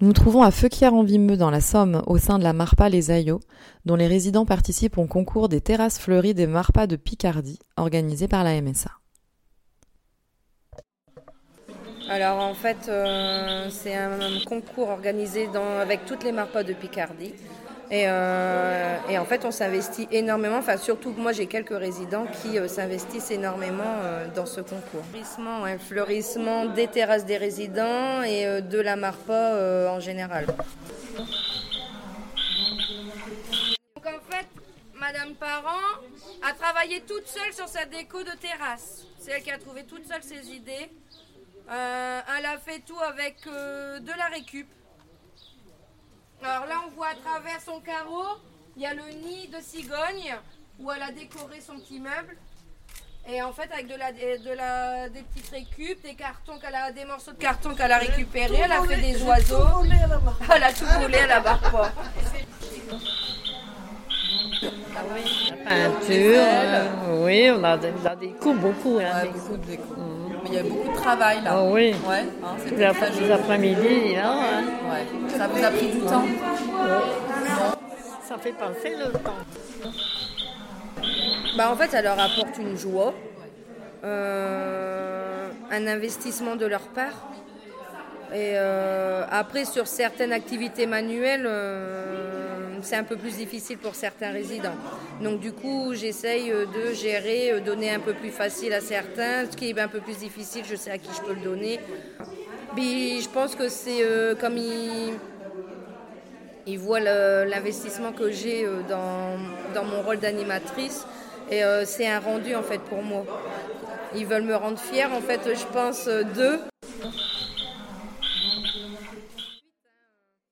Nous nous trouvons à Feuquières-en-Vimeux dans la Somme, au sein de la Marpa Les Aillots, dont les résidents participent au concours des terrasses fleuries des Marpas de Picardie, organisé par la MSA. Alors en fait, euh, c'est un concours organisé avec toutes les Marpas de Picardie. Et, euh, et, en fait, on s'investit énormément, enfin surtout que moi j'ai quelques résidents qui euh, s'investissent énormément euh, dans ce concours. Fleurissement, fleurissement des terrasses des résidents et de la Marpa en général. Donc en fait, Madame Parent a travaillé toute seule sur sa déco de terrasse. C'est elle qui a trouvé toute seule ses idées. Elle a fait tout avec de la récup. Alors là, on voit à travers son carreau, il y a le nid de cigogne où elle a décoré son petit meuble. Et en fait, avec de la, de la, des petites récup, des cartons qu'elle a, des morceaux de carton qu'elle a récupérés, elle a fait des oiseaux. Elle a tout volé à la barre pas. Peinture, euh, oui, on a, on a des coups beaucoup. Hein, Ouais, des beaucoup de déco. Mais il y a beaucoup de travail là. Ah oui. Ouais, hein, c'est coups. très Les joli. après-midi, là, hein. Ça vous a pris du temps ça fait passer le temps. Bah, en fait, ça leur apporte une joie, euh, un investissement de leur part. Et euh, après, sur certaines activités manuelles, euh, c'est un peu plus difficile pour certains résidents. Donc du coup, j'essaye de gérer, donner un peu plus facile à certains. Ce qui est un peu plus difficile, je sais à qui je peux le donner. Puis je pense que c'est euh, comme ils, ils voient l'investissement que j'ai euh, dans, dans mon rôle d'animatrice. Et euh, c'est un rendu en fait pour moi. Ils veulent me rendre fière en fait, je pense, euh, d'eux.